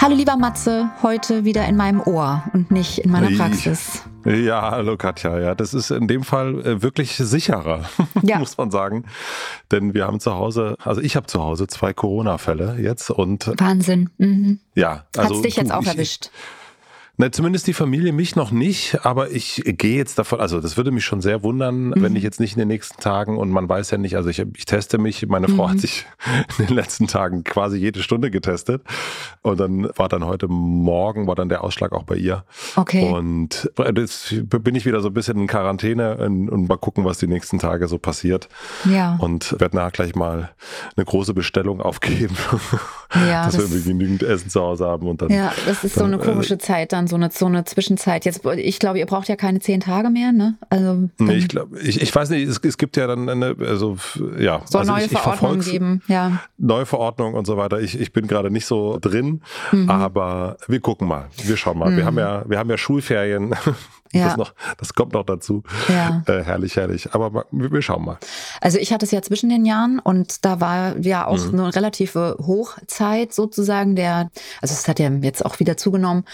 Hallo lieber Matze, heute wieder in meinem Ohr und nicht in meiner Praxis. Ja, hallo Katja. Ja, das ist in dem Fall äh, wirklich sicherer, ja. muss man sagen. Denn wir haben zu Hause, also ich habe zu Hause zwei Corona-Fälle jetzt und. Wahnsinn. Mhm. Ja, also. Hat's dich jetzt auch ich, erwischt? Na, zumindest die Familie mich noch nicht, aber ich gehe jetzt davon, also das würde mich schon sehr wundern, mhm. wenn ich jetzt nicht in den nächsten Tagen und man weiß ja nicht, also ich, ich teste mich, meine Frau mhm. hat sich in den letzten Tagen quasi jede Stunde getestet und dann war dann heute Morgen, war dann der Ausschlag auch bei ihr. Okay. Und jetzt bin ich wieder so ein bisschen in Quarantäne und, und mal gucken, was die nächsten Tage so passiert. Ja. Und werde nachher gleich mal eine große Bestellung aufgeben, ja, dass das wir genügend Essen zu Hause haben und dann. Ja, das ist dann, so eine komische äh, Zeit dann so eine, so eine Zwischenzeit. Jetzt, ich glaube, ihr braucht ja keine zehn Tage mehr, ne? Also nee, ich glaube, ich, ich weiß nicht, es, es gibt ja dann eine, also ja, soll also neue ich, Verordnungen geben, ja. Neue Verordnungen und so weiter. Ich, ich bin gerade nicht so drin, mhm. aber wir gucken mal, wir schauen mal. Mhm. Wir haben ja, wir haben ja Schulferien. Ja. Das, noch, das kommt noch dazu. Ja. Äh, herrlich, herrlich. Aber wir, wir, schauen mal. Also ich hatte es ja zwischen den Jahren und da war ja auch mhm. eine relative Hochzeit sozusagen der, also es hat ja jetzt auch wieder zugenommen.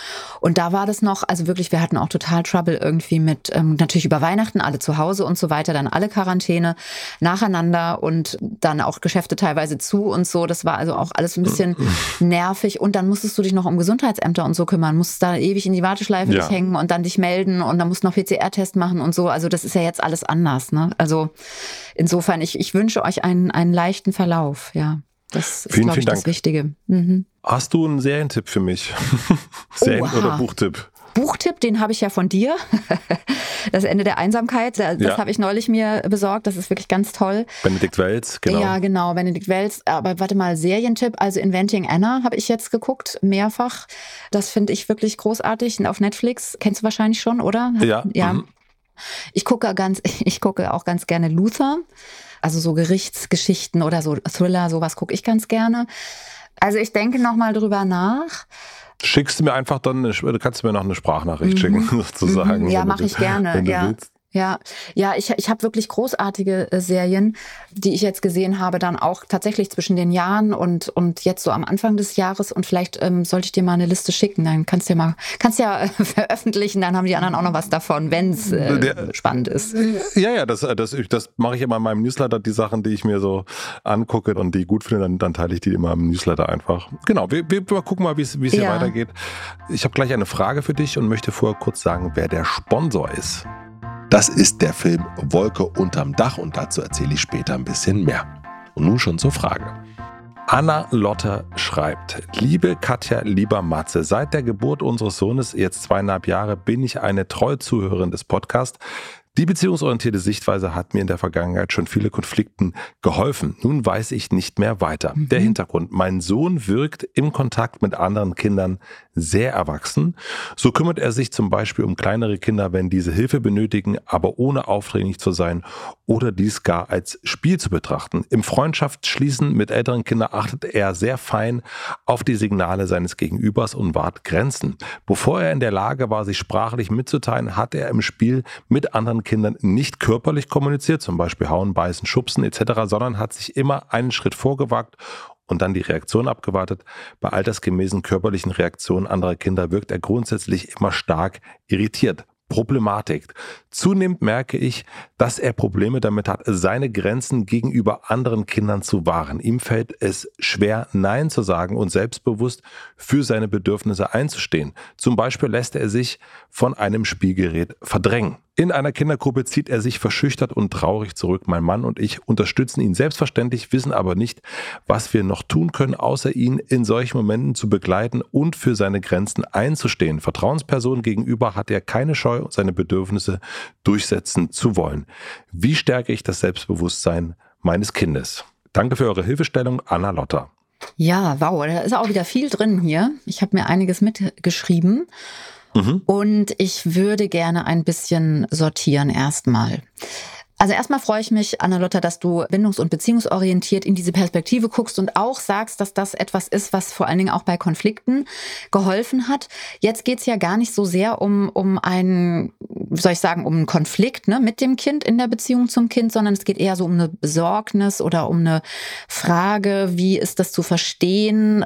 Und da war das noch, also wirklich, wir hatten auch total Trouble irgendwie mit, ähm, natürlich über Weihnachten, alle zu Hause und so weiter, dann alle Quarantäne nacheinander und dann auch Geschäfte teilweise zu und so. Das war also auch alles ein bisschen nervig. Und dann musstest du dich noch um Gesundheitsämter und so kümmern, musstest da ewig in die Warteschleife ja. dich hängen und dann dich melden und dann musst du noch PCR-Test machen und so. Also das ist ja jetzt alles anders. Ne? Also insofern, ich, ich wünsche euch einen, einen leichten Verlauf. Ja, das ist, glaube ich, das Wichtige. Mhm. Hast du einen Serientipp für mich? Serien- Oha. oder Buchtipp? Buchtipp, den habe ich ja von dir. Das Ende der Einsamkeit, das ja. habe ich neulich mir besorgt. Das ist wirklich ganz toll. Benedikt Welz, genau. Ja, genau, Benedikt Welz. Aber warte mal, Serientipp. Also Inventing Anna habe ich jetzt geguckt, mehrfach. Das finde ich wirklich großartig. Auf Netflix kennst du wahrscheinlich schon, oder? Ja. Ja. Mhm. Ich gucke ganz, ich gucke auch ganz gerne Luther. Also so Gerichtsgeschichten oder so Thriller, sowas gucke ich ganz gerne. Also ich denke nochmal drüber nach. Schickst du mir einfach dann, eine, kannst du mir noch eine Sprachnachricht mhm. schicken, sozusagen. Mhm. Ja, mache ich gerne. ja. Willst. Ja, ja, ich, ich habe wirklich großartige äh, Serien, die ich jetzt gesehen habe, dann auch tatsächlich zwischen den Jahren und, und jetzt so am Anfang des Jahres. Und vielleicht ähm, sollte ich dir mal eine Liste schicken. Dann kannst du ja mal, kannst ja äh, veröffentlichen, dann haben die anderen auch noch was davon, wenn es äh, spannend ist. Ja, ja, das, das, das mache ich immer in meinem Newsletter, die Sachen, die ich mir so angucke und die gut finde, dann, dann teile ich die immer im Newsletter einfach. Genau, wir, wir gucken mal, wie es ja. hier weitergeht. Ich habe gleich eine Frage für dich und möchte vorher kurz sagen, wer der Sponsor ist. Das ist der Film Wolke unterm Dach und dazu erzähle ich später ein bisschen mehr. Und nun schon zur Frage. Anna Lotte schreibt, liebe Katja, lieber Matze, seit der Geburt unseres Sohnes, jetzt zweieinhalb Jahre, bin ich eine treue Zuhörerin des Podcasts. Die beziehungsorientierte Sichtweise hat mir in der Vergangenheit schon viele Konflikten geholfen. Nun weiß ich nicht mehr weiter. Mhm. Der Hintergrund. Mein Sohn wirkt im Kontakt mit anderen Kindern sehr erwachsen. So kümmert er sich zum Beispiel um kleinere Kinder, wenn diese Hilfe benötigen, aber ohne aufdringlich zu sein oder dies gar als Spiel zu betrachten. Im Freundschaftsschließen mit älteren Kindern achtet er sehr fein auf die Signale seines Gegenübers und wahrt Grenzen. Bevor er in der Lage war, sich sprachlich mitzuteilen, hat er im Spiel mit anderen Kindern nicht körperlich kommuniziert, zum Beispiel hauen, beißen, schubsen etc., sondern hat sich immer einen Schritt vorgewagt und dann die Reaktion abgewartet. Bei altersgemäßen körperlichen Reaktionen anderer Kinder wirkt er grundsätzlich immer stark irritiert. Problematik. Zunehmend merke ich, dass er Probleme damit hat, seine Grenzen gegenüber anderen Kindern zu wahren. Ihm fällt es schwer, Nein zu sagen und selbstbewusst für seine Bedürfnisse einzustehen. Zum Beispiel lässt er sich von einem Spielgerät verdrängen. In einer Kindergruppe zieht er sich verschüchtert und traurig zurück. Mein Mann und ich unterstützen ihn selbstverständlich, wissen aber nicht, was wir noch tun können, außer ihn in solchen Momenten zu begleiten und für seine Grenzen einzustehen. Vertrauenspersonen gegenüber hat er keine Scheu, seine Bedürfnisse durchsetzen zu wollen. Wie stärke ich das Selbstbewusstsein meines Kindes? Danke für eure Hilfestellung, Anna Lotter. Ja, wow, da ist auch wieder viel drin hier. Ich habe mir einiges mitgeschrieben. Mhm. Und ich würde gerne ein bisschen sortieren erstmal. Also erstmal freue ich mich, Anna-Lotta, dass du bindungs- und beziehungsorientiert in diese Perspektive guckst und auch sagst, dass das etwas ist, was vor allen Dingen auch bei Konflikten geholfen hat. Jetzt geht's ja gar nicht so sehr um, um einen, soll ich sagen, um einen Konflikt ne, mit dem Kind in der Beziehung zum Kind, sondern es geht eher so um eine Besorgnis oder um eine Frage, wie ist das zu verstehen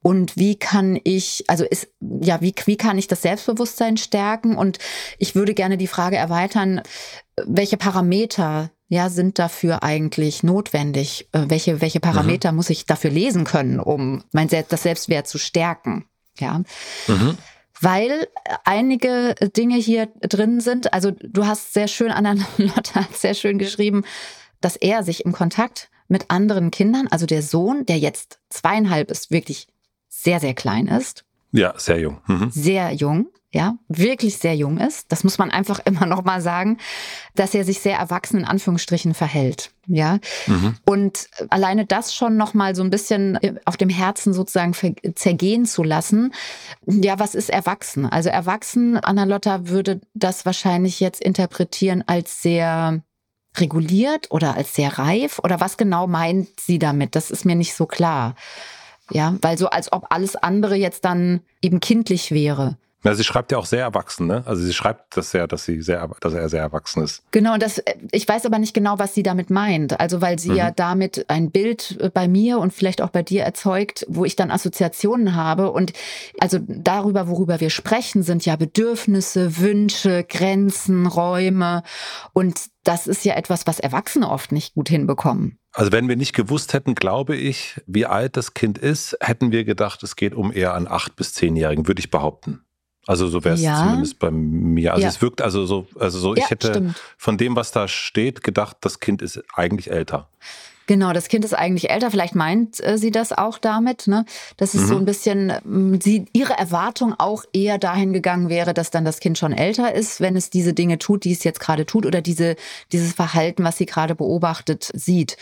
und wie kann ich, also ist, ja, wie, wie kann ich das Selbstbewusstsein stärken? Und ich würde gerne die Frage erweitern, welche Parameter ja, sind dafür eigentlich notwendig? Äh, welche, welche Parameter mhm. muss ich dafür lesen können, um mein Selbst, das Selbstwert zu stärken? Ja. Mhm. Weil einige Dinge hier drin sind, also du hast sehr schön, Anna Lotte hat sehr schön geschrieben, dass er sich im Kontakt mit anderen Kindern, also der Sohn, der jetzt zweieinhalb ist, wirklich sehr, sehr klein ist. Ja, sehr jung. Mhm. Sehr jung ja, wirklich sehr jung ist. Das muss man einfach immer noch mal sagen, dass er sich sehr erwachsen in Anführungsstrichen verhält, ja. Mhm. Und alleine das schon noch mal so ein bisschen äh, auf dem Herzen sozusagen zergehen zu lassen. Ja, was ist erwachsen? Also erwachsen, Anna Lotta würde das wahrscheinlich jetzt interpretieren als sehr reguliert oder als sehr reif oder was genau meint sie damit? Das ist mir nicht so klar. Ja, weil so als ob alles andere jetzt dann eben kindlich wäre. Ja, sie schreibt ja auch sehr erwachsen, ne? Also sie schreibt das ja, dass sie sehr, dass er sehr erwachsen ist. Genau, das, ich weiß aber nicht genau, was sie damit meint. Also weil sie mhm. ja damit ein Bild äh, bei mir und vielleicht auch bei dir erzeugt, wo ich dann Assoziationen habe. Und also darüber, worüber wir sprechen, sind ja Bedürfnisse, Wünsche, Grenzen, Räume. Und das ist ja etwas, was Erwachsene oft nicht gut hinbekommen. Also wenn wir nicht gewusst hätten, glaube ich, wie alt das Kind ist, hätten wir gedacht, es geht um eher einen acht bis zehnjährigen, würde ich behaupten. Also so wäre es ja. zumindest bei mir. Also ja. es wirkt also so, also so, ich ja, hätte stimmt. von dem, was da steht, gedacht, das Kind ist eigentlich älter. Genau, das Kind ist eigentlich älter. Vielleicht meint äh, sie das auch damit, ne? dass es mhm. so ein bisschen ähm, sie ihre Erwartung auch eher dahin gegangen wäre, dass dann das Kind schon älter ist, wenn es diese Dinge tut, die es jetzt gerade tut oder diese dieses Verhalten, was sie gerade beobachtet, sieht.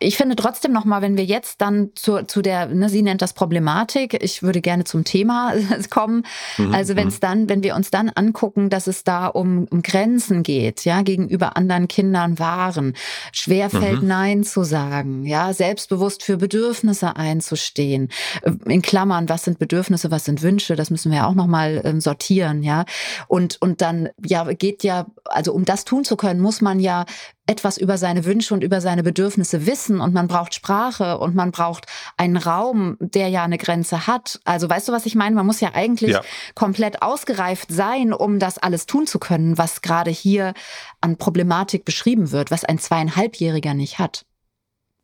Ich finde trotzdem noch mal, wenn wir jetzt dann zu, zu der, ne, sie nennt das Problematik. Ich würde gerne zum Thema kommen. Mhm. Also wenn es mhm. dann, wenn wir uns dann angucken, dass es da um, um Grenzen geht, ja, gegenüber anderen Kindern waren, schwerfällt mhm. Nein zu sagen sagen, ja, selbstbewusst für Bedürfnisse einzustehen. Äh, in Klammern, was sind Bedürfnisse, was sind Wünsche, das müssen wir ja auch nochmal ähm, sortieren, ja. Und, und dann, ja, geht ja, also um das tun zu können, muss man ja etwas über seine Wünsche und über seine Bedürfnisse wissen und man braucht Sprache und man braucht einen Raum, der ja eine Grenze hat. Also weißt du, was ich meine? Man muss ja eigentlich ja. komplett ausgereift sein, um das alles tun zu können, was gerade hier an Problematik beschrieben wird, was ein zweieinhalbjähriger nicht hat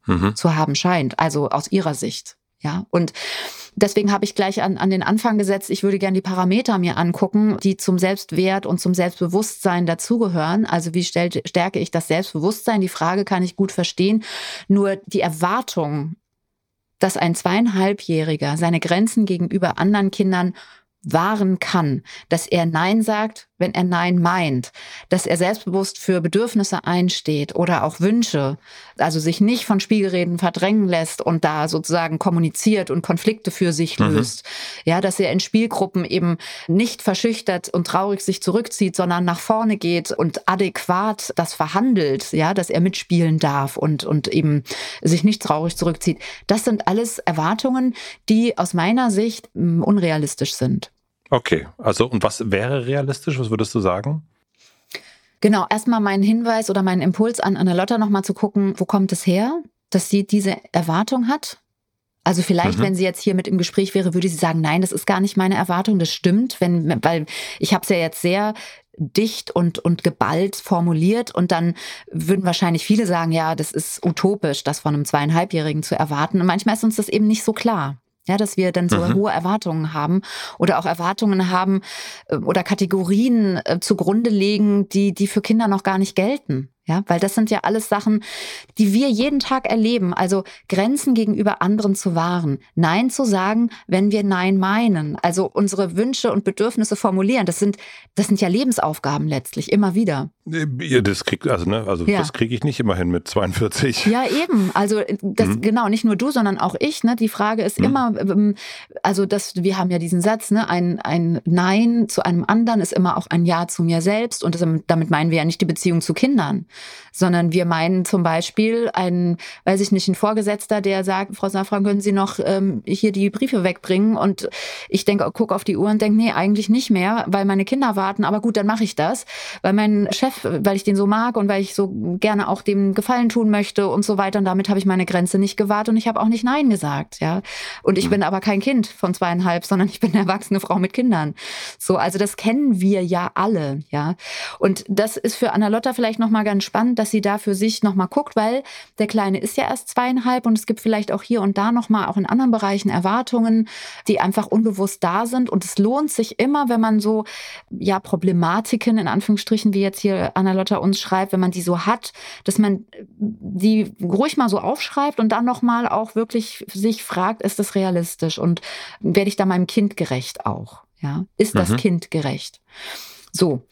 mhm. zu haben scheint, also aus ihrer Sicht. Ja, und deswegen habe ich gleich an, an den Anfang gesetzt, ich würde gerne die Parameter mir angucken, die zum Selbstwert und zum Selbstbewusstsein dazugehören. Also wie stellt, stärke ich das Selbstbewusstsein? Die Frage kann ich gut verstehen. Nur die Erwartung, dass ein zweieinhalbjähriger seine Grenzen gegenüber anderen Kindern wahren kann, dass er Nein sagt, wenn er Nein meint, dass er selbstbewusst für Bedürfnisse einsteht oder auch Wünsche, also sich nicht von Spiegelreden verdrängen lässt und da sozusagen kommuniziert und Konflikte für sich mhm. löst. Ja, dass er in Spielgruppen eben nicht verschüchtert und traurig sich zurückzieht, sondern nach vorne geht und adäquat das verhandelt, ja, dass er mitspielen darf und, und eben sich nicht traurig zurückzieht. Das sind alles Erwartungen, die aus meiner Sicht mm, unrealistisch sind. Okay, also und was wäre realistisch? Was würdest du sagen? Genau, erstmal mein Hinweis oder mein Impuls an Anna Lotta nochmal zu gucken, wo kommt es her, dass sie diese Erwartung hat? Also vielleicht, mhm. wenn sie jetzt hier mit im Gespräch wäre, würde sie sagen, nein, das ist gar nicht meine Erwartung, das stimmt, wenn, weil ich habe es ja jetzt sehr dicht und, und geballt formuliert und dann würden wahrscheinlich viele sagen, ja, das ist utopisch, das von einem zweieinhalbjährigen zu erwarten. Und manchmal ist uns das eben nicht so klar. Ja, dass wir dann so mhm. hohe Erwartungen haben oder auch Erwartungen haben äh, oder Kategorien äh, zugrunde legen, die, die für Kinder noch gar nicht gelten. Ja, weil das sind ja alles Sachen, die wir jeden Tag erleben. Also Grenzen gegenüber anderen zu wahren. Nein zu sagen, wenn wir Nein meinen. Also unsere Wünsche und Bedürfnisse formulieren. Das sind, das sind ja Lebensaufgaben letztlich, immer wieder. Ja, das krieg, also, ne, also ja. das kriege ich nicht immerhin mit 42. Ja, eben. Also das, mhm. genau, nicht nur du, sondern auch ich. Ne? Die Frage ist mhm. immer, ähm, also das, wir haben ja diesen Satz, ne, ein, ein Nein zu einem anderen ist immer auch ein Ja zu mir selbst. Und das, damit meinen wir ja nicht die Beziehung zu Kindern sondern wir meinen zum Beispiel einen, weiß ich nicht, ein Vorgesetzter, der sagt, Frau Safran, können Sie noch ähm, hier die Briefe wegbringen? Und ich denke, gucke auf die Uhr und denke, nee, eigentlich nicht mehr, weil meine Kinder warten. Aber gut, dann mache ich das, weil mein Chef, weil ich den so mag und weil ich so gerne auch dem Gefallen tun möchte und so weiter. Und damit habe ich meine Grenze nicht gewahrt und ich habe auch nicht Nein gesagt, ja. Und ich mhm. bin aber kein Kind von zweieinhalb, sondern ich bin eine erwachsene Frau mit Kindern. So, also das kennen wir ja alle, ja. Und das ist für Anna Lotta vielleicht nochmal ganz spannend, dass sie da für sich nochmal guckt, weil der Kleine ist ja erst zweieinhalb und es gibt vielleicht auch hier und da nochmal auch in anderen Bereichen Erwartungen, die einfach unbewusst da sind. Und es lohnt sich immer, wenn man so, ja, Problematiken in Anführungsstrichen, wie jetzt hier Anna-Lotta uns schreibt, wenn man die so hat, dass man die ruhig mal so aufschreibt und dann nochmal auch wirklich sich fragt, ist das realistisch und werde ich da meinem Kind gerecht auch? Ja, ist das mhm. Kind gerecht? So.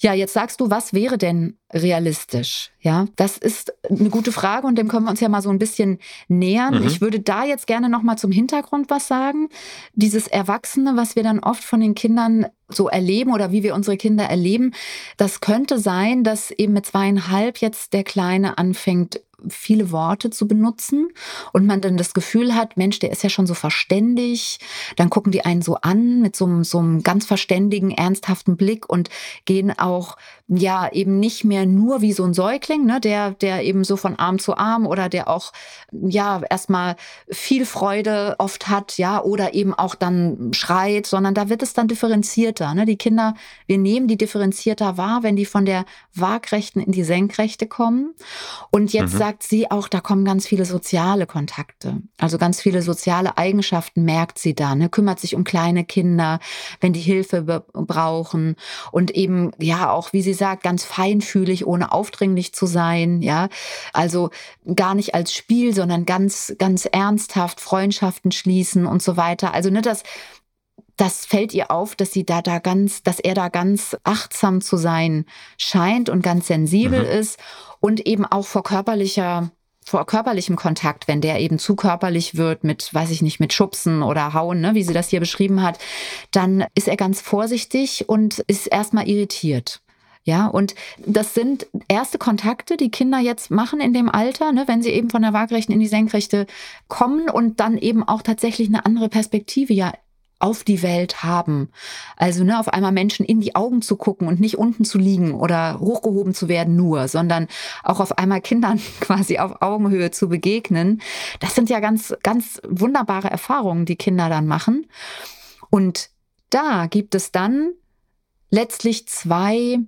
Ja, jetzt sagst du, was wäre denn realistisch? Ja, das ist eine gute Frage und dem können wir uns ja mal so ein bisschen nähern. Mhm. Ich würde da jetzt gerne noch mal zum Hintergrund was sagen. Dieses Erwachsene, was wir dann oft von den Kindern so erleben oder wie wir unsere Kinder erleben, das könnte sein, dass eben mit zweieinhalb jetzt der Kleine anfängt, viele Worte zu benutzen und man dann das Gefühl hat, Mensch, der ist ja schon so verständig. Dann gucken die einen so an mit so einem, so einem ganz verständigen, ernsthaften Blick und gehen auch ja eben nicht mehr nur wie so ein Säugling, ne, der, der eben so von Arm zu Arm oder der auch ja erstmal viel Freude oft hat, ja, oder eben auch dann schreit, sondern da wird es dann differenzierter. Ne? Die Kinder, wir nehmen die differenzierter wahr, wenn die von der Waagrechten in die Senkrechte kommen. Und jetzt mhm. Sagt sie auch, da kommen ganz viele soziale Kontakte. Also ganz viele soziale Eigenschaften merkt sie da, ne? kümmert sich um kleine Kinder, wenn die Hilfe brauchen und eben ja auch, wie sie sagt, ganz feinfühlig, ohne aufdringlich zu sein, ja. Also gar nicht als Spiel, sondern ganz, ganz ernsthaft Freundschaften schließen und so weiter. Also ne, das, das fällt ihr auf, dass sie da, da ganz, dass er da ganz achtsam zu sein scheint und ganz sensibel mhm. ist und eben auch vor körperlicher vor körperlichem Kontakt, wenn der eben zu körperlich wird mit, weiß ich nicht, mit Schubsen oder Hauen, ne, wie sie das hier beschrieben hat, dann ist er ganz vorsichtig und ist erstmal irritiert. Ja, und das sind erste Kontakte, die Kinder jetzt machen in dem Alter, ne, wenn sie eben von der Waagrechten in die Senkrechte kommen und dann eben auch tatsächlich eine andere Perspektive ja auf die Welt haben. Also ne, auf einmal Menschen in die Augen zu gucken und nicht unten zu liegen oder hochgehoben zu werden nur, sondern auch auf einmal Kindern quasi auf Augenhöhe zu begegnen. Das sind ja ganz, ganz wunderbare Erfahrungen, die Kinder dann machen. Und da gibt es dann letztlich zwei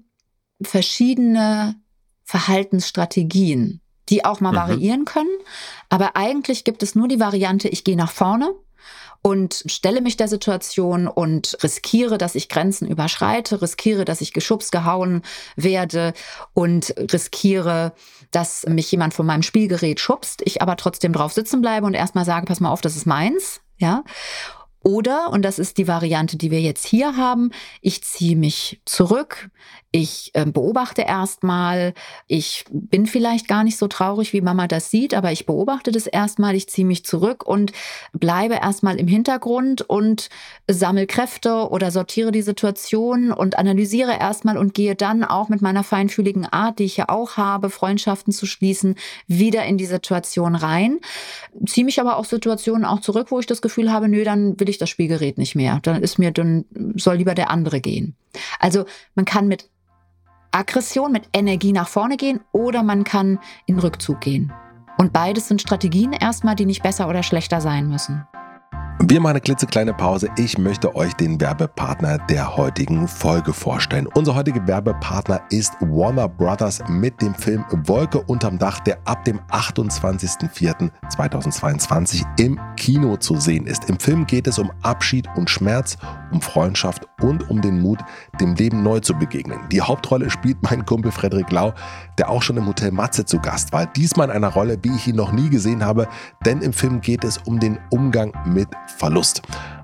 verschiedene Verhaltensstrategien, die auch mal mhm. variieren können. Aber eigentlich gibt es nur die Variante, ich gehe nach vorne und stelle mich der Situation und riskiere, dass ich Grenzen überschreite, riskiere, dass ich geschubst, gehauen werde und riskiere, dass mich jemand von meinem Spielgerät schubst, ich aber trotzdem drauf sitzen bleibe und erstmal sage, pass mal auf, das ist meins, ja. Oder, und das ist die Variante, die wir jetzt hier haben, ich ziehe mich zurück, ich äh, beobachte erstmal, ich bin vielleicht gar nicht so traurig, wie Mama das sieht, aber ich beobachte das erstmal, ich ziehe mich zurück und bleibe erstmal im Hintergrund und sammle Kräfte oder sortiere die Situation und analysiere erstmal und gehe dann auch mit meiner feinfühligen Art, die ich ja auch habe, Freundschaften zu schließen, wieder in die Situation rein. Ziehe mich aber auch Situationen auch zurück, wo ich das Gefühl habe, nö, dann will ich das Spielgerät nicht mehr. Dann ist mir, dann soll lieber der andere gehen. Also man kann mit Aggression, mit Energie nach vorne gehen oder man kann in Rückzug gehen. Und beides sind Strategien erstmal, die nicht besser oder schlechter sein müssen. Wir machen eine klitzekleine Pause. Ich möchte euch den Werbepartner der heutigen Folge vorstellen. Unser heutiger Werbepartner ist Warner Brothers mit dem Film Wolke unterm Dach, der ab dem 28.04.2022 im Kino zu sehen ist. Im Film geht es um Abschied und Schmerz, um Freundschaft und um den Mut, dem Leben neu zu begegnen. Die Hauptrolle spielt mein Kumpel Frederik Lau, der auch schon im Hotel Matze zu Gast war. Diesmal in einer Rolle, wie ich ihn noch nie gesehen habe, denn im Film geht es um den Umgang mit Verlust.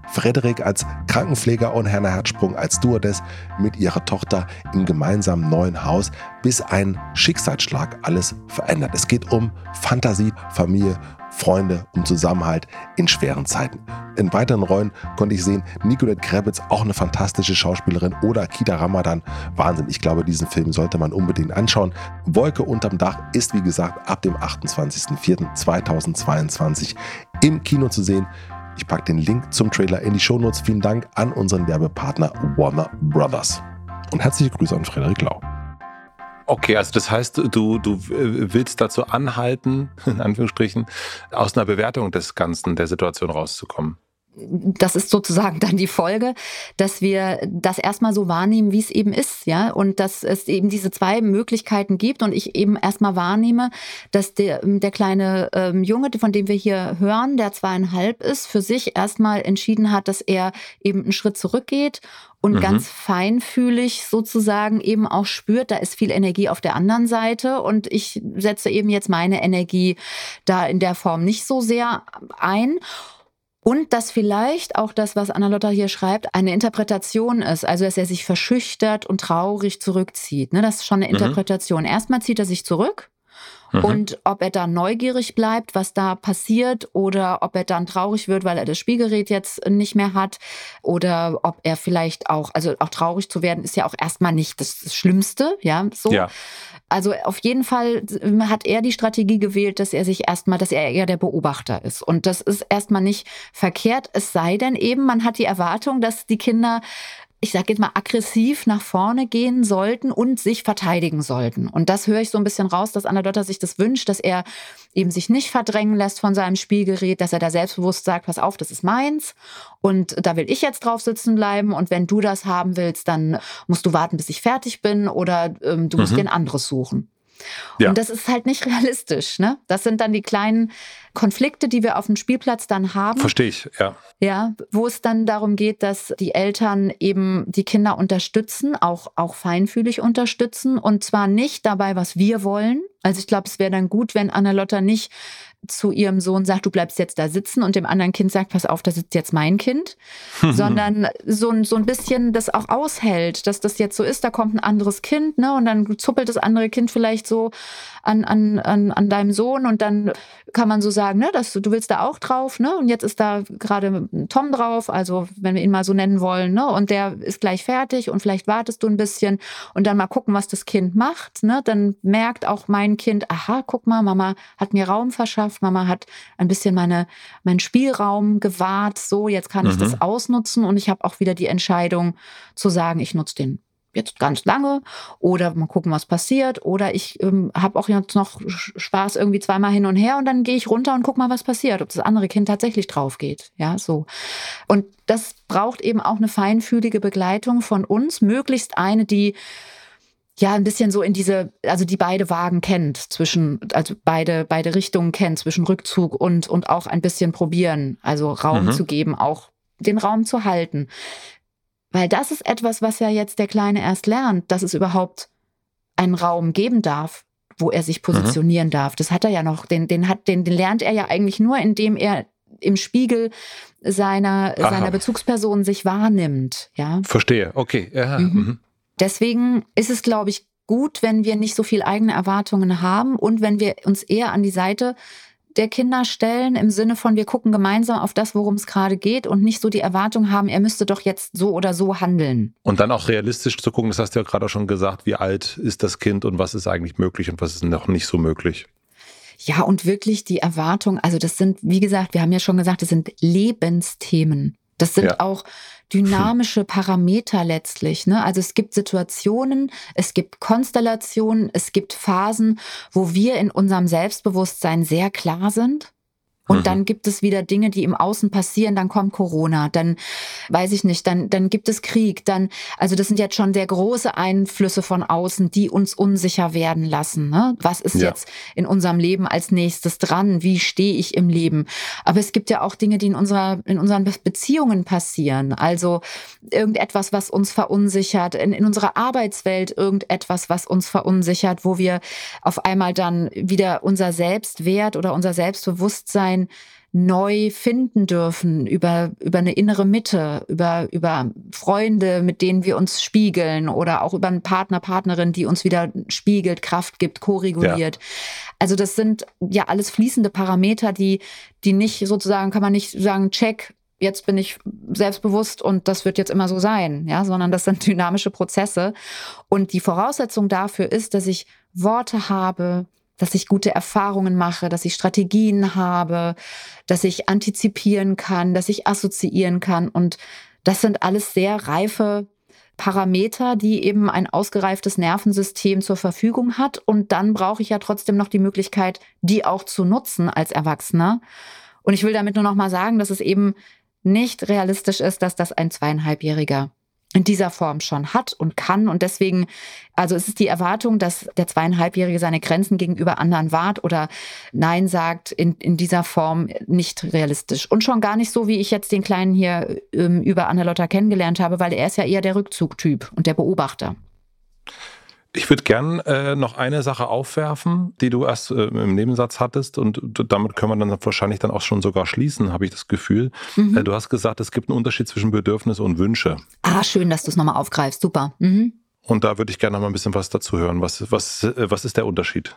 Frederik als Krankenpfleger und Hannah Herzsprung als Stewardess mit ihrer Tochter im gemeinsamen neuen Haus, bis ein Schicksalsschlag alles verändert. Es geht um Fantasie, Familie, Freunde, um Zusammenhalt in schweren Zeiten. In weiteren Rollen konnte ich sehen, Nicolette Krebitz, auch eine fantastische Schauspielerin, oder Kita Ramadan. Wahnsinn, ich glaube, diesen Film sollte man unbedingt anschauen. Wolke unterm Dach ist, wie gesagt, ab dem 28.04.2022 im Kino zu sehen. Ich packe den Link zum Trailer in die Shownotes. Vielen Dank an unseren Werbepartner Warner Brothers. Und herzliche Grüße an Frederik Lau. Okay, also das heißt, du, du willst dazu anhalten, in Anführungsstrichen, aus einer Bewertung des Ganzen, der Situation rauszukommen das ist sozusagen dann die Folge, dass wir das erstmal so wahrnehmen, wie es eben ist, ja, und dass es eben diese zwei Möglichkeiten gibt und ich eben erstmal wahrnehme, dass der, der kleine ähm, Junge, von dem wir hier hören, der zweieinhalb ist, für sich erstmal entschieden hat, dass er eben einen Schritt zurückgeht und mhm. ganz feinfühlig sozusagen eben auch spürt, da ist viel Energie auf der anderen Seite und ich setze eben jetzt meine Energie da in der Form nicht so sehr ein. Und dass vielleicht auch das, was Anna-Lotta hier schreibt, eine Interpretation ist. Also, dass er sich verschüchtert und traurig zurückzieht. Ne, das ist schon eine mhm. Interpretation. Mhm. Erstmal zieht er sich zurück. Mhm. Und ob er dann neugierig bleibt, was da passiert, oder ob er dann traurig wird, weil er das Spielgerät jetzt nicht mehr hat, oder ob er vielleicht auch, also auch traurig zu werden, ist ja auch erstmal nicht das Schlimmste, ja, so. Ja. Also auf jeden Fall ähm, hat er die Strategie gewählt, dass er sich erstmal, dass er eher der Beobachter ist. Und das ist erstmal nicht verkehrt, es sei denn eben, man hat die Erwartung, dass die Kinder ich sage jetzt mal, aggressiv nach vorne gehen sollten und sich verteidigen sollten. Und das höre ich so ein bisschen raus, dass Anna Dotter sich das wünscht, dass er eben sich nicht verdrängen lässt von seinem Spielgerät, dass er da selbstbewusst sagt, pass auf, das ist meins und da will ich jetzt drauf sitzen bleiben und wenn du das haben willst, dann musst du warten, bis ich fertig bin oder ähm, du musst mhm. dir ein anderes suchen. Ja. Und das ist halt nicht realistisch. Ne? Das sind dann die kleinen Konflikte, die wir auf dem Spielplatz dann haben. Verstehe ich, ja. Ja, wo es dann darum geht, dass die Eltern eben die Kinder unterstützen, auch, auch feinfühlig unterstützen und zwar nicht dabei, was wir wollen. Also ich glaube, es wäre dann gut, wenn Anna-Lotta nicht zu ihrem Sohn sagt, du bleibst jetzt da sitzen und dem anderen Kind sagt, pass auf, da sitzt jetzt mein Kind, sondern so, so ein bisschen das auch aushält, dass das jetzt so ist, da kommt ein anderes Kind, ne, und dann zuppelt das andere Kind vielleicht so an, an, an, an deinem Sohn und dann kann man so sagen, ne, dass du, du willst da auch drauf, ne, und jetzt ist da gerade Tom drauf, also wenn wir ihn mal so nennen wollen, ne, und der ist gleich fertig und vielleicht wartest du ein bisschen und dann mal gucken, was das Kind macht, ne, dann merkt auch mein Kind, aha, guck mal, Mama hat mir Raum verschafft, Mama hat ein bisschen meine, meinen Spielraum gewahrt, so, jetzt kann ich mhm. das ausnutzen und ich habe auch wieder die Entscheidung zu sagen, ich nutze den jetzt ganz lange oder mal gucken, was passiert. Oder ich ähm, habe auch jetzt noch Spaß irgendwie zweimal hin und her und dann gehe ich runter und guck mal, was passiert, ob das andere Kind tatsächlich drauf geht. Ja, so. Und das braucht eben auch eine feinfühlige Begleitung von uns, möglichst eine, die ja ein bisschen so in diese, also die beide Wagen kennt, zwischen, also beide, beide Richtungen kennt, zwischen Rückzug und, und auch ein bisschen probieren, also Raum mhm. zu geben, auch den Raum zu halten. Weil das ist etwas, was ja jetzt der Kleine erst lernt, dass es überhaupt einen Raum geben darf, wo er sich positionieren mhm. darf. Das hat er ja noch, den, den, hat, den, den lernt er ja eigentlich nur, indem er im Spiegel seiner, seiner Bezugsperson sich wahrnimmt. Ja? Verstehe, okay. Ja. Mhm. Mhm. Deswegen ist es, glaube ich, gut, wenn wir nicht so viel eigene Erwartungen haben und wenn wir uns eher an die Seite der Kinder stellen, im Sinne von, wir gucken gemeinsam auf das, worum es gerade geht und nicht so die Erwartung haben, er müsste doch jetzt so oder so handeln. Und dann auch realistisch zu gucken, das hast du ja gerade schon gesagt, wie alt ist das Kind und was ist eigentlich möglich und was ist noch nicht so möglich. Ja, und wirklich die Erwartung, also das sind, wie gesagt, wir haben ja schon gesagt, das sind Lebensthemen. Das sind ja. auch dynamische Parameter letztlich. Ne? Also es gibt Situationen, es gibt Konstellationen, es gibt Phasen, wo wir in unserem Selbstbewusstsein sehr klar sind. Und mhm. dann gibt es wieder Dinge, die im Außen passieren, dann kommt Corona, dann weiß ich nicht, dann, dann gibt es Krieg, dann, also das sind jetzt schon sehr große Einflüsse von außen, die uns unsicher werden lassen. Ne? Was ist ja. jetzt in unserem Leben als nächstes dran? Wie stehe ich im Leben? Aber es gibt ja auch Dinge, die in unserer, in unseren Beziehungen passieren. Also irgendetwas, was uns verunsichert, in, in unserer Arbeitswelt irgendetwas, was uns verunsichert, wo wir auf einmal dann wieder unser Selbstwert oder unser Selbstbewusstsein Bewusstsein neu finden dürfen, über, über eine innere Mitte, über, über Freunde, mit denen wir uns spiegeln oder auch über einen Partner, Partnerin, die uns wieder spiegelt, Kraft gibt, koreguliert. Ja. Also das sind ja alles fließende Parameter, die, die nicht sozusagen, kann man nicht sagen, check, jetzt bin ich selbstbewusst und das wird jetzt immer so sein, ja, sondern das sind dynamische Prozesse. Und die Voraussetzung dafür ist, dass ich Worte habe, dass ich gute Erfahrungen mache, dass ich Strategien habe, dass ich antizipieren kann, dass ich assoziieren kann. Und das sind alles sehr reife Parameter, die eben ein ausgereiftes Nervensystem zur Verfügung hat. Und dann brauche ich ja trotzdem noch die Möglichkeit, die auch zu nutzen als Erwachsener. Und ich will damit nur noch mal sagen, dass es eben nicht realistisch ist, dass das ein zweieinhalbjähriger in dieser Form schon hat und kann. Und deswegen, also es ist die Erwartung, dass der zweieinhalbjährige seine Grenzen gegenüber anderen wahrt oder Nein sagt, in, in dieser Form nicht realistisch. Und schon gar nicht so, wie ich jetzt den Kleinen hier ähm, über Anna-Lotta kennengelernt habe, weil er ist ja eher der Rückzugtyp und der Beobachter. Ich würde gern äh, noch eine Sache aufwerfen, die du erst äh, im Nebensatz hattest und damit können wir dann wahrscheinlich dann auch schon sogar schließen, habe ich das Gefühl. Mhm. Äh, du hast gesagt, es gibt einen Unterschied zwischen Bedürfnisse und Wünsche. Ah, schön, dass du es nochmal aufgreifst. Super. Mhm. Und da würde ich gerne noch mal ein bisschen was dazu hören. Was, was, äh, was ist der Unterschied?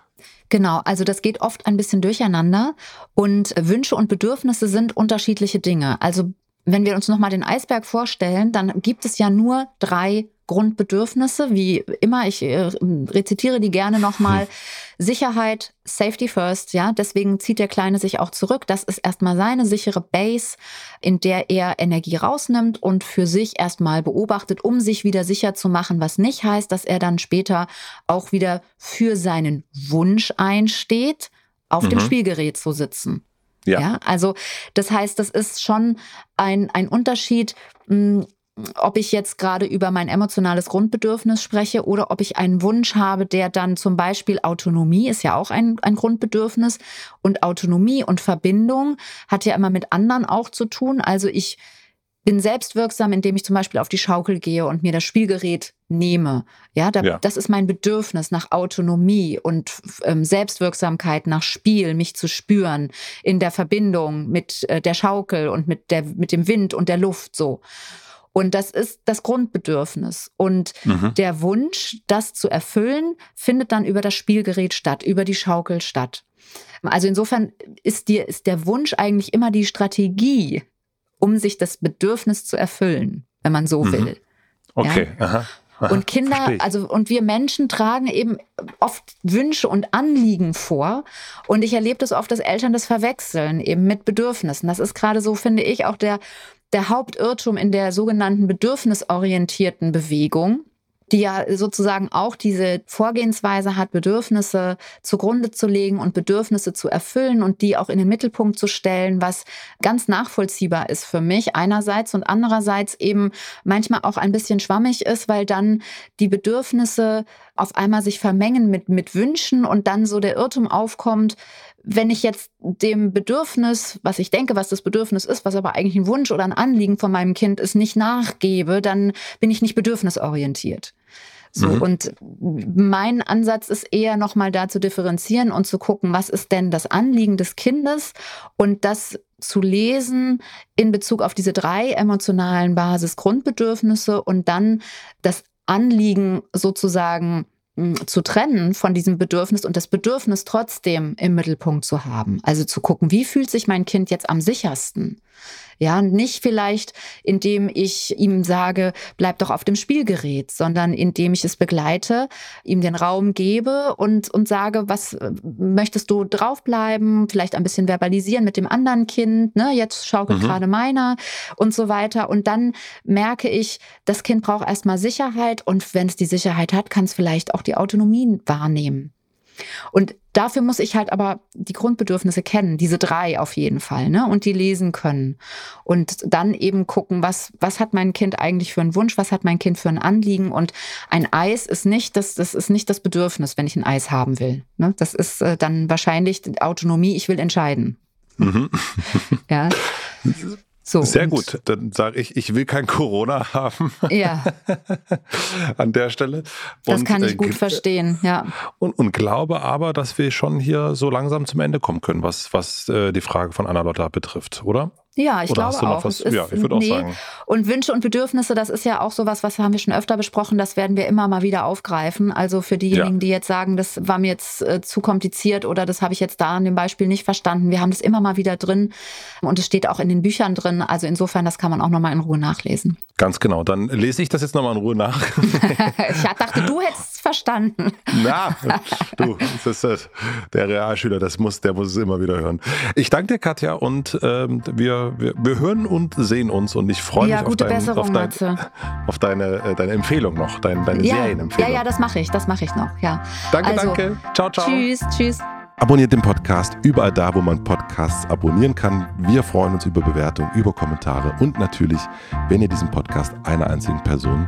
Genau, also das geht oft ein bisschen durcheinander und Wünsche und Bedürfnisse sind unterschiedliche Dinge. Also wenn wir uns nochmal den Eisberg vorstellen, dann gibt es ja nur drei Grundbedürfnisse, wie immer, ich äh, rezitiere die gerne nochmal. Hm. Sicherheit, Safety First, ja, deswegen zieht der Kleine sich auch zurück. Das ist erstmal seine sichere Base, in der er Energie rausnimmt und für sich erstmal beobachtet, um sich wieder sicher zu machen, was nicht heißt, dass er dann später auch wieder für seinen Wunsch einsteht, auf mhm. dem Spielgerät zu sitzen. Ja. ja. also das heißt, das ist schon ein, ein Unterschied. Ob ich jetzt gerade über mein emotionales Grundbedürfnis spreche oder ob ich einen Wunsch habe, der dann zum Beispiel Autonomie ist ja auch ein, ein Grundbedürfnis und Autonomie und Verbindung hat ja immer mit anderen auch zu tun. Also ich bin selbstwirksam, indem ich zum Beispiel auf die Schaukel gehe und mir das Spielgerät nehme. Ja, da, ja. das ist mein Bedürfnis nach Autonomie und ähm, Selbstwirksamkeit, nach Spiel, mich zu spüren in der Verbindung mit äh, der Schaukel und mit der mit dem Wind und der Luft so. Und das ist das Grundbedürfnis. Und mhm. der Wunsch, das zu erfüllen, findet dann über das Spielgerät statt, über die Schaukel statt. Also insofern ist, dir, ist der Wunsch eigentlich immer die Strategie, um sich das Bedürfnis zu erfüllen, wenn man so mhm. will. Okay. Ja? Aha. Aha. Und Kinder, also und wir Menschen tragen eben oft Wünsche und Anliegen vor. Und ich erlebe das oft, dass Eltern das verwechseln, eben mit Bedürfnissen. Das ist gerade so, finde ich, auch der der Hauptirrtum in der sogenannten bedürfnisorientierten Bewegung, die ja sozusagen auch diese Vorgehensweise hat, Bedürfnisse zugrunde zu legen und Bedürfnisse zu erfüllen und die auch in den Mittelpunkt zu stellen, was ganz nachvollziehbar ist für mich einerseits und andererseits eben manchmal auch ein bisschen schwammig ist, weil dann die Bedürfnisse auf einmal sich vermengen mit, mit Wünschen und dann so der Irrtum aufkommt, wenn ich jetzt dem Bedürfnis, was ich denke, was das Bedürfnis ist, was aber eigentlich ein Wunsch oder ein Anliegen von meinem Kind ist, nicht nachgebe, dann bin ich nicht bedürfnisorientiert. So, mhm. und mein Ansatz ist eher nochmal da zu differenzieren und zu gucken, was ist denn das Anliegen des Kindes und das zu lesen in Bezug auf diese drei emotionalen Basis-Grundbedürfnisse und dann das Anliegen sozusagen zu trennen von diesem Bedürfnis und das Bedürfnis trotzdem im Mittelpunkt zu haben. Also zu gucken, wie fühlt sich mein Kind jetzt am sichersten? Ja, nicht vielleicht, indem ich ihm sage, bleib doch auf dem Spielgerät, sondern indem ich es begleite, ihm den Raum gebe und, und sage, was äh, möchtest du draufbleiben? Vielleicht ein bisschen verbalisieren mit dem anderen Kind, ne? Jetzt schaukelt mhm. gerade meiner und so weiter. Und dann merke ich, das Kind braucht erstmal Sicherheit und wenn es die Sicherheit hat, kann es vielleicht auch die Autonomie wahrnehmen. Und dafür muss ich halt aber die Grundbedürfnisse kennen, diese drei auf jeden Fall, ne? Und die lesen können. Und dann eben gucken, was, was hat mein Kind eigentlich für einen Wunsch, was hat mein Kind für ein Anliegen. Und ein Eis ist nicht das, das ist nicht das Bedürfnis, wenn ich ein Eis haben will. Ne? Das ist äh, dann wahrscheinlich Autonomie, ich will entscheiden. Mhm. ja. So, Sehr gut. Dann sage ich, ich will kein Corona haben. Ja. An der Stelle. Das kann ich äh, gut verstehen, ja. Und, und, glaube aber, dass wir schon hier so langsam zum Ende kommen können, was, was äh, die Frage von Anna-Lotta betrifft, oder? Ja, ich Oder glaube auch. Was, ist, ja, ich würde nee. auch sagen. Und Wünsche und Bedürfnisse, das ist ja auch sowas, was haben wir schon öfter besprochen, das werden wir immer mal wieder aufgreifen. Also für diejenigen, ja. die jetzt sagen, das war mir jetzt äh, zu kompliziert oder das habe ich jetzt da an dem Beispiel nicht verstanden. Wir haben das immer mal wieder drin und es steht auch in den Büchern drin. Also insofern, das kann man auch nochmal in Ruhe nachlesen. Ganz genau. Dann lese ich das jetzt nochmal in Ruhe nach. ich dachte, du hättest es verstanden. Na, du, das ist der Realschüler, das muss, der muss es immer wieder hören. Ich danke dir, Katja, und ähm, wir wir, wir, hören und sehen uns und ich freue ja, mich auf, dein, auf, dein, auf, deine, äh, deine Empfehlung noch, dein, deine ja, Serienempfehlung. Ja, ja, das mache ich, das mache ich noch, ja. Danke, also, danke. Ciao, ciao. Tschüss, tschüss. Abonniert den Podcast überall da, wo man Podcasts abonnieren kann. Wir freuen uns über Bewertungen, über Kommentare und natürlich, wenn ihr diesen Podcast einer einzigen Person